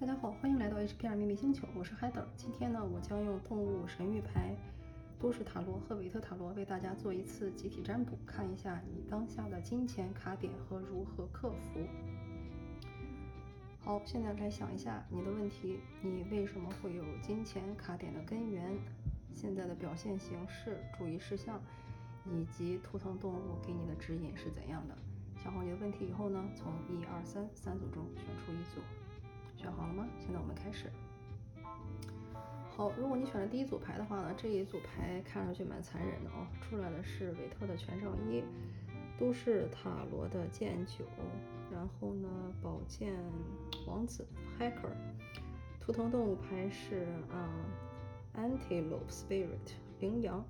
大家好，欢迎来到 HPR 秘密星球，我是 HEDER。今天呢，我将用动物神谕牌、都市塔罗和韦特塔罗为大家做一次集体占卜，看一下你当下的金钱卡点和如何克服。好，现在来想一下你的问题，你为什么会有金钱卡点的根源？现在的表现形式、注意事项以及图腾动物给你的指引是怎样的？想好你的问题以后呢，从一二三三组中选出一组。选好了吗？现在我们开始。好，如果你选了第一组牌的话呢，这一组牌看上去蛮残忍的哦。出来的是韦特的权杖一，都市塔罗的剑九，然后呢，宝剑王子 Hacker，图腾动物牌是啊，Antelope Spirit 羚羊，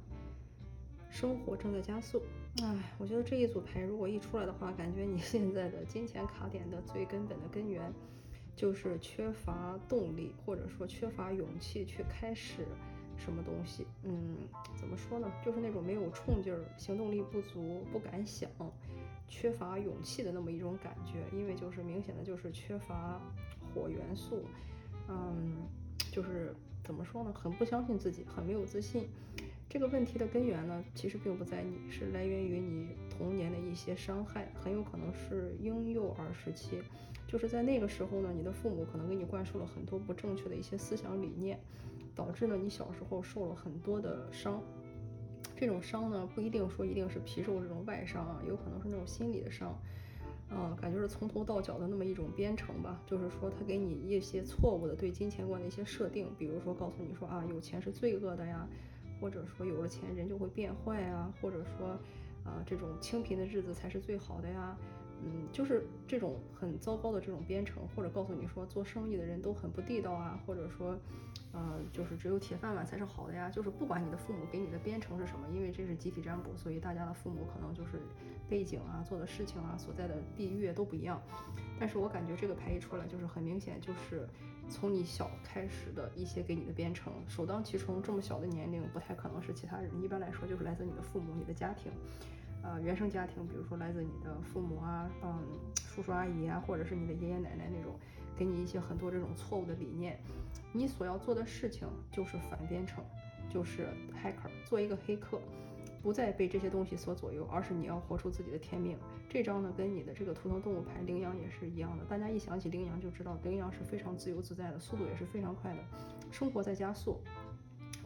生活正在加速。哎，我觉得这一组牌如果一出来的话，感觉你现在的金钱卡点的最根本的根源。就是缺乏动力，或者说缺乏勇气去开始什么东西。嗯，怎么说呢？就是那种没有冲劲儿、行动力不足、不敢想、缺乏勇气的那么一种感觉。因为就是明显的就是缺乏火元素。嗯，就是怎么说呢？很不相信自己，很没有自信。这个问题的根源呢，其实并不在你，是来源于你童年的一些伤害，很有可能是婴幼儿时期，就是在那个时候呢，你的父母可能给你灌输了很多不正确的一些思想理念，导致呢你小时候受了很多的伤。这种伤呢，不一定说一定是皮肉这种外伤啊，有可能是那种心理的伤，嗯，感觉是从头到脚的那么一种编程吧，就是说他给你一些错误的对金钱观的一些设定，比如说告诉你说啊，有钱是罪恶的呀。或者说有了钱人就会变坏啊，或者说，啊这种清贫的日子才是最好的呀，嗯，就是这种很糟糕的这种编程，或者告诉你说做生意的人都很不地道啊，或者说，呃，就是只有铁饭碗才是好的呀，就是不管你的父母给你的编程是什么，因为这是集体占卜，所以大家的父母可能就是背景啊、做的事情啊、所在的地域都不一样。但是我感觉这个牌一出来，就是很明显，就是从你小开始的一些给你的编程，首当其冲，这么小的年龄不太可能是其他人，一般来说就是来自你的父母、你的家庭，呃，原生家庭，比如说来自你的父母啊，嗯，叔叔阿姨啊，或者是你的爷爷奶奶那种，给你一些很多这种错误的理念，你所要做的事情就是反编程，就是 hacker，做一个黑客。不再被这些东西所左右，而是你要活出自己的天命。这张呢，跟你的这个图腾动物牌羚羊也是一样的。大家一想起羚羊就知道，羚羊是非常自由自在的，速度也是非常快的，生活在加速。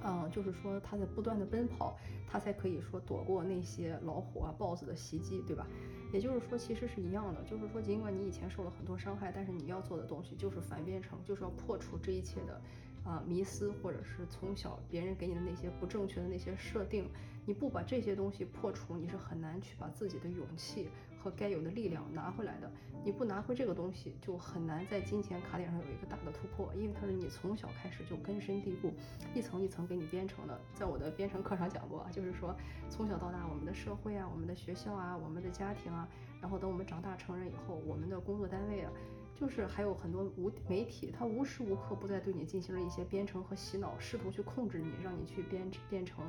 嗯，就是说他在不断的奔跑，他才可以说躲过那些老虎啊、豹子的袭击，对吧？也就是说，其实是一样的。就是说，尽管你以前受了很多伤害，但是你要做的东西就是反编程，就是要破除这一切的。啊，迷思或者是从小别人给你的那些不正确的那些设定，你不把这些东西破除，你是很难去把自己的勇气和该有的力量拿回来的。你不拿回这个东西，就很难在金钱卡点上有一个大的突破，因为它是你从小开始就根深蒂固，一层一层给你编程的。在我的编程课上讲过，就是说从小到大，我们的社会啊，我们的学校啊，我们的家庭啊，然后等我们长大成人以后，我们的工作单位啊。就是还有很多无媒体，它无时无刻不在对你进行了一些编程和洗脑，试图去控制你，让你去编编程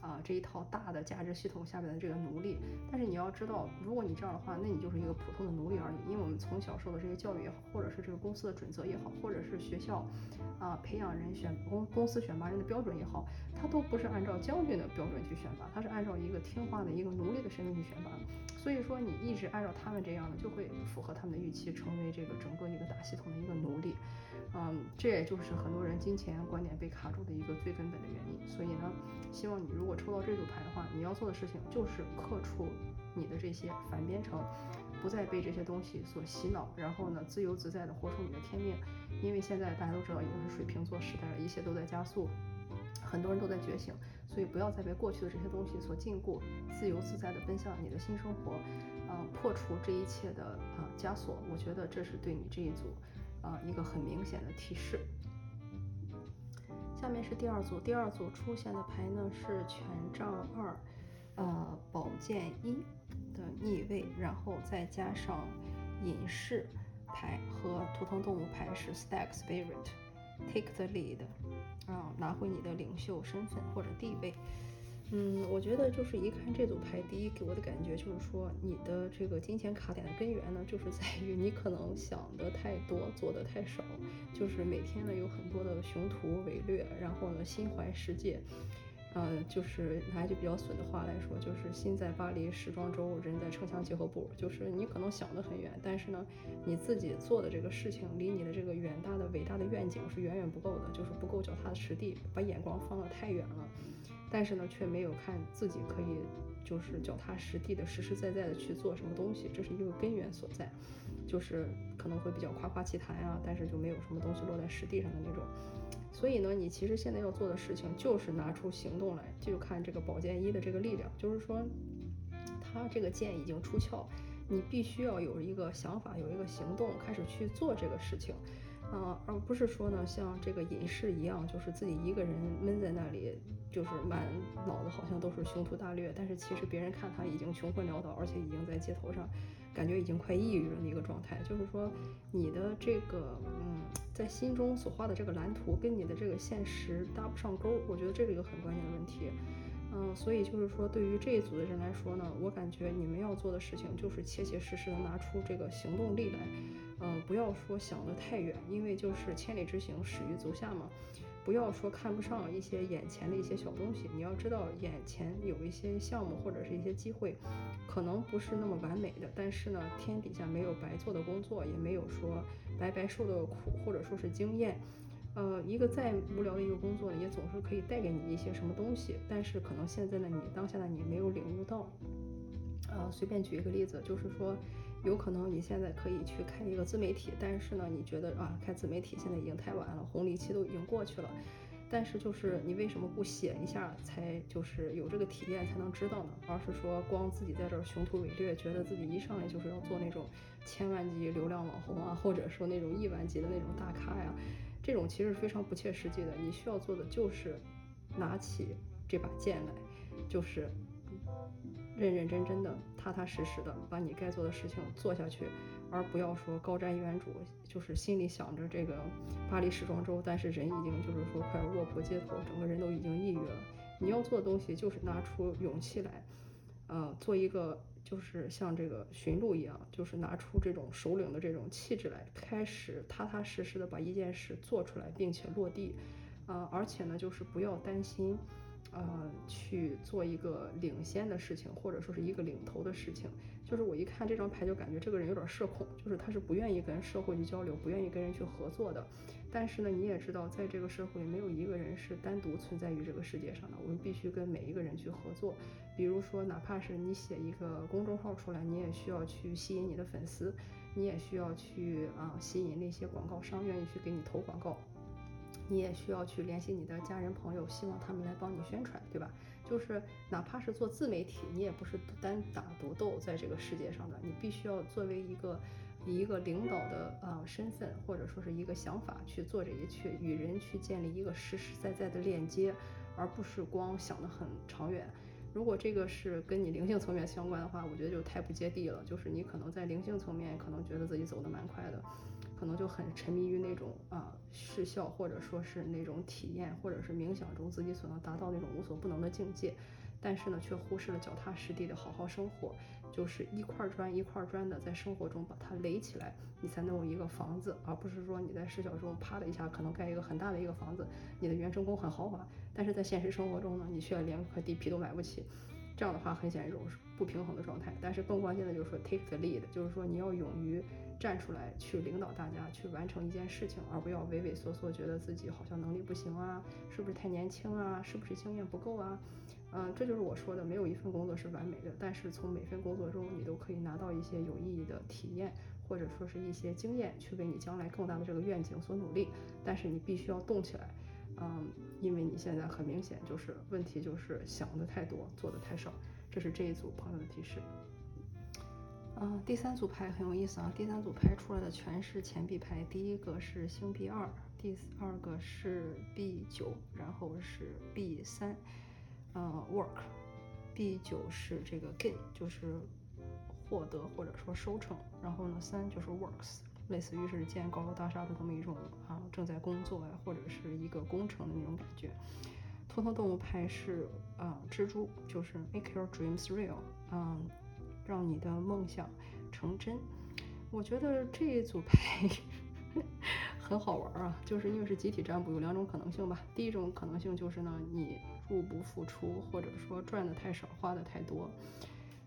啊这一套大的价值系统下面的这个奴隶。但是你要知道，如果你这样的话，那你就是一个普通的奴隶而已。因为我们从小受的这些教育也好，或者是这个公司的准则也好，或者是学校啊培养人选公公司选拔人的标准也好，它都不是按照将军的标准去选拔，它是按照一个听话的一个奴隶的身份去选拔。所以说你一直按照他们这样的，就会符合他们的预期，成为这个整。整个一个大系统的一个奴隶，嗯，这也就是很多人金钱观点被卡住的一个最根本的原因。所以呢，希望你如果抽到这组牌的话，你要做的事情就是克除你的这些反编程，不再被这些东西所洗脑，然后呢，自由自在的活出你的天命。因为现在大家都知道，已经是水瓶座时代了，一切都在加速，很多人都在觉醒，所以不要再被过去的这些东西所禁锢，自由自在的奔向你的新生活。呃，破除这一切的啊枷锁，我觉得这是对你这一组啊一个很明显的提示。下面是第二组，第二组出现的牌呢是权杖二，呃，宝剑一的逆位，然后再加上隐士牌和图腾动物牌是 Stack Spirit，Take the lead，啊，拿回你的领袖身份或者地位。嗯，我觉得就是一看这组牌，第一给我的感觉就是说，你的这个金钱卡点的根源呢，就是在于你可能想的太多，做的太少，就是每天呢有很多的雄图伟略，然后呢心怀世界。呃，就是拿一句比较损的话来说，就是心在巴黎时装周，人在城乡结合部。就是你可能想得很远，但是呢，你自己做的这个事情离你的这个远大的伟大的愿景是远远不够的，就是不够脚踏实地，把眼光放得太远了。但是呢，却没有看自己可以就是脚踏实地的、实实在在的去做什么东西，这是一个根源所在。就是可能会比较夸夸其谈啊，但是就没有什么东西落在实地上的那种。所以呢，你其实现在要做的事情就是拿出行动来，就看这个宝剑一的这个力量，就是说，它这个剑已经出鞘，你必须要有一个想法，有一个行动，开始去做这个事情，啊，而不是说呢，像这个隐士一样，就是自己一个人闷在那里，就是满脑子好像都是雄图大略，但是其实别人看他已经穷困潦倒，而且已经在街头上。感觉已经快抑郁了的一个状态，就是说你的这个嗯，在心中所画的这个蓝图跟你的这个现实搭不上钩，我觉得这是一个很关键的问题。嗯，所以就是说对于这一组的人来说呢，我感觉你们要做的事情就是切切实实的拿出这个行动力来，嗯，不要说想得太远，因为就是千里之行始于足下嘛。不要说看不上一些眼前的一些小东西，你要知道眼前有一些项目或者是一些机会，可能不是那么完美的，但是呢，天底下没有白做的工作，也没有说白白受的苦，或者说是经验。呃，一个再无聊的一个工作呢，也总是可以带给你一些什么东西，但是可能现在的，你当下的你没有领悟到。呃，随便举一个例子，就是说。有可能你现在可以去开一个自媒体，但是呢，你觉得啊，开自媒体现在已经太晚了，红利期都已经过去了。但是就是你为什么不写一下，才就是有这个体验才能知道呢？而是说光自己在这儿雄图伟略，觉得自己一上来就是要做那种千万级流量网红啊，或者说那种亿万级的那种大咖呀，这种其实非常不切实际的。你需要做的就是拿起这把剑来，就是。认认真真的、踏踏实实的把你该做的事情做下去，而不要说高瞻远瞩，就是心里想着这个巴黎时装周，但是人已经就是说快卧铺街头，整个人都已经抑郁了。你要做的东西就是拿出勇气来，呃，做一个就是像这个驯鹿一样，就是拿出这种首领的这种气质来，开始踏踏实实的把一件事做出来，并且落地，呃，而且呢，就是不要担心。呃，去做一个领先的事情，或者说是一个领头的事情，就是我一看这张牌就感觉这个人有点社恐，就是他是不愿意跟社会去交流，不愿意跟人去合作的。但是呢，你也知道，在这个社会，没有一个人是单独存在于这个世界上的，我们必须跟每一个人去合作。比如说，哪怕是你写一个公众号出来，你也需要去吸引你的粉丝，你也需要去啊吸引那些广告商愿意去给你投广告。你也需要去联系你的家人朋友，希望他们来帮你宣传，对吧？就是哪怕是做自媒体，你也不是单打独斗在这个世界上的，你必须要作为一个以一个领导的呃身份，或者说是一个想法去做这一切与人去建立一个实实在在的链接，而不是光想得很长远。如果这个是跟你灵性层面相关的话，我觉得就太不接地了。就是你可能在灵性层面可能觉得自己走得蛮快的。可能就很沉迷于那种啊视效，或者说是那种体验，或者是冥想中自己所能达到那种无所不能的境界，但是呢，却忽视了脚踏实地的好好生活，就是一块砖一块砖的在生活中把它垒起来，你才能有一个房子，而不是说你在视角中啪的一下可能盖一个很大的一个房子，你的原生功很豪华，但是在现实生活中呢，你却连块地皮都买不起，这样的话很显然一种不平衡的状态。但是更关键的就是说 take the lead，就是说你要勇于。站出来去领导大家去完成一件事情，而不要畏畏缩缩，觉得自己好像能力不行啊，是不是太年轻啊，是不是经验不够啊？嗯，这就是我说的，没有一份工作是完美的，但是从每份工作中你都可以拿到一些有意义的体验，或者说是一些经验，去为你将来更大的这个愿景所努力。但是你必须要动起来，嗯，因为你现在很明显就是问题就是想的太多，做的太少，这是这一组朋友的提示。啊，第三组牌很有意思啊！第三组牌出来的全是钱币牌，第一个是星币二，第二个是币九，然后是币三，呃，work，币九是这个 gain，就是获得或者说收成，然后呢，三就是 works，类似于是建高楼大厦的这么一种啊，正在工作呀，或者是一个工程的那种感觉。图腾动物牌是啊蜘蛛，就是 make your dreams real，嗯，让你的梦想成真。我觉得这一组牌 很好玩啊，就是因为是集体占卜，有两种可能性吧。第一种可能性就是呢，你入不敷出，或者说赚的太少，花的太多。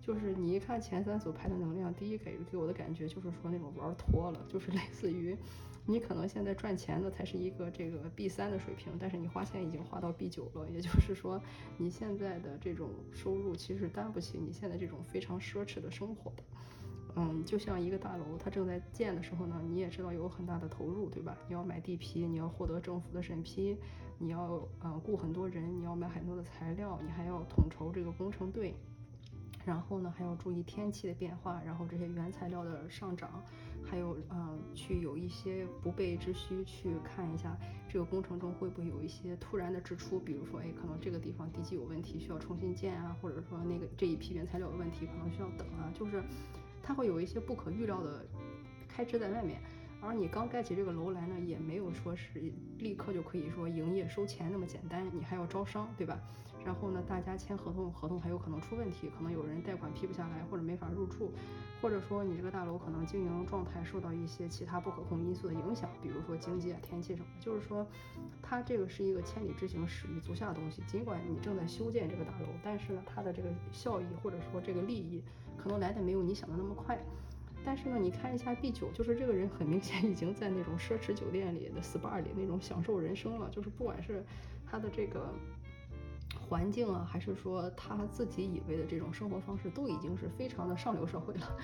就是你一看前三组牌的能量，第一给给我的感觉就是说那种玩脱了，就是类似于你可能现在赚钱的才是一个这个 B 三的水平，但是你花钱已经花到 B 九了，也就是说你现在的这种收入其实担不起你现在这种非常奢侈的生活的。嗯，就像一个大楼，它正在建的时候呢，你也知道有很大的投入，对吧？你要买地皮，你要获得政府的审批，你要呃雇很多人，你要买很多的材料，你还要统筹这个工程队。然后呢，还要注意天气的变化，然后这些原材料的上涨，还有嗯，去有一些不备之需，去看一下这个工程中会不会有一些突然的支出，比如说，哎，可能这个地方地基有问题，需要重新建啊，或者说那个这一批原材料有问题，可能需要等啊，就是它会有一些不可预料的开支在外面。而你刚盖起这个楼来呢，也没有说是立刻就可以说营业收钱那么简单，你还要招商，对吧？然后呢，大家签合同，合同还有可能出问题，可能有人贷款批不下来，或者没法入住，或者说你这个大楼可能经营状态受到一些其他不可控因素的影响，比如说经济啊、天气什么，就是说它这个是一个千里之行，始于足下的东西。尽管你正在修建这个大楼，但是呢，它的这个效益或者说这个利益可能来的没有你想的那么快。但是呢，你看一下 B 九，就是这个人很明显已经在那种奢侈酒店里的 SPA 里那种享受人生了，就是不管是他的这个环境啊，还是说他自己以为的这种生活方式，都已经是非常的上流社会了。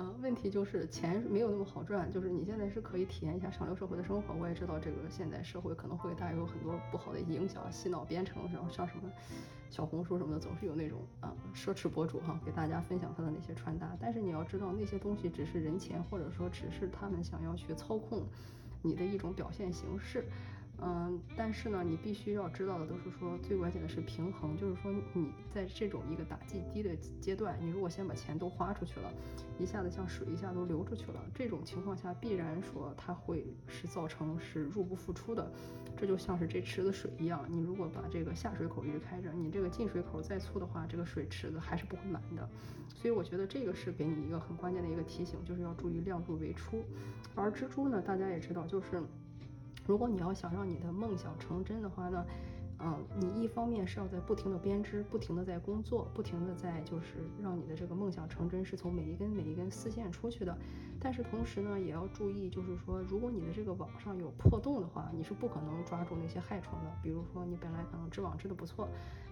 嗯，问题就是钱没有那么好赚，就是你现在是可以体验一下上流社会的生活。我也知道这个现在社会可能会给大家有很多不好的影响，洗脑编程，然后像什么小红书什么的，总是有那种啊奢侈博主哈，给大家分享他的那些穿搭。但是你要知道，那些东西只是人前，或者说只是他们想要去操控你的一种表现形式。嗯，但是呢，你必须要知道的都是说，最关键的是平衡，就是说你在这种一个打击低的阶段，你如果先把钱都花出去了，一下子像水一下都流出去了，这种情况下必然说它会是造成是入不敷出的，这就像是这池子水一样，你如果把这个下水口一直开着，你这个进水口再粗的话，这个水池子还是不会满的，所以我觉得这个是给你一个很关键的一个提醒，就是要注意量入为出，而蜘蛛呢，大家也知道就是。如果你要想让你的梦想成真的话呢，嗯，你一方面是要在不停的编织，不停的在工作，不停的在就是让你的这个梦想成真，是从每一根每一根丝线出去的。但是同时呢，也要注意，就是说，如果你的这个网上有破洞的话，你是不可能抓住那些害虫的。比如说，你本来可能织网织的不错，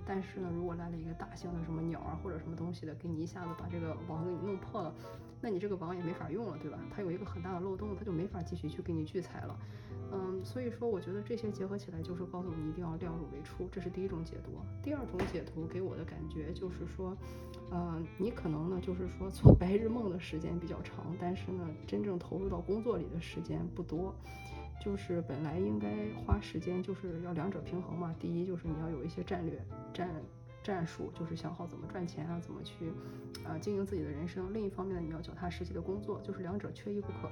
但是呢，如果来了一个大型的什么鸟啊或者什么东西的，给你一下子把这个网给你弄破了，那你这个网也没法用了，对吧？它有一个很大的漏洞，它就没法继续去给你聚财了。嗯，所以说我觉得这些结合起来，就是告诉你一定要量入为出，这是第一种解读。第二种解读给我的感觉就是说，呃，你可能呢就是说做白日梦的时间比较长，但是呢真正投入到工作里的时间不多。就是本来应该花时间，就是要两者平衡嘛。第一就是你要有一些战略战战术，就是想好怎么赚钱啊，怎么去啊经营自己的人生。另一方面呢，你要脚踏实地的工作，就是两者缺一不可。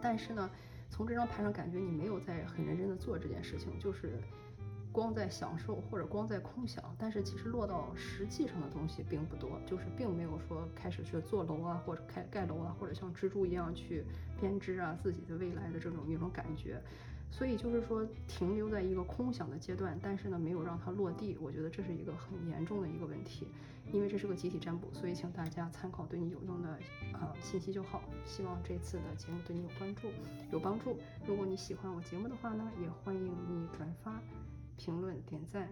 但是呢。从这张牌上感觉你没有在很认真的做这件事情，就是光在享受或者光在空想，但是其实落到实际上的东西并不多，就是并没有说开始去做楼啊，或者开盖楼啊，或者像蜘蛛一样去编织啊自己的未来的这种一种感觉。所以就是说停留在一个空想的阶段，但是呢没有让它落地，我觉得这是一个很严重的一个问题。因为这是个集体占卜，所以请大家参考对你有用的啊信息就好。希望这次的节目对你有关注、有帮助。如果你喜欢我节目的话呢，也欢迎你转发、评论、点赞，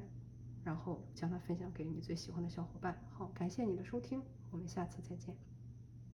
然后将它分享给你最喜欢的小伙伴。好，感谢你的收听，我们下次再见。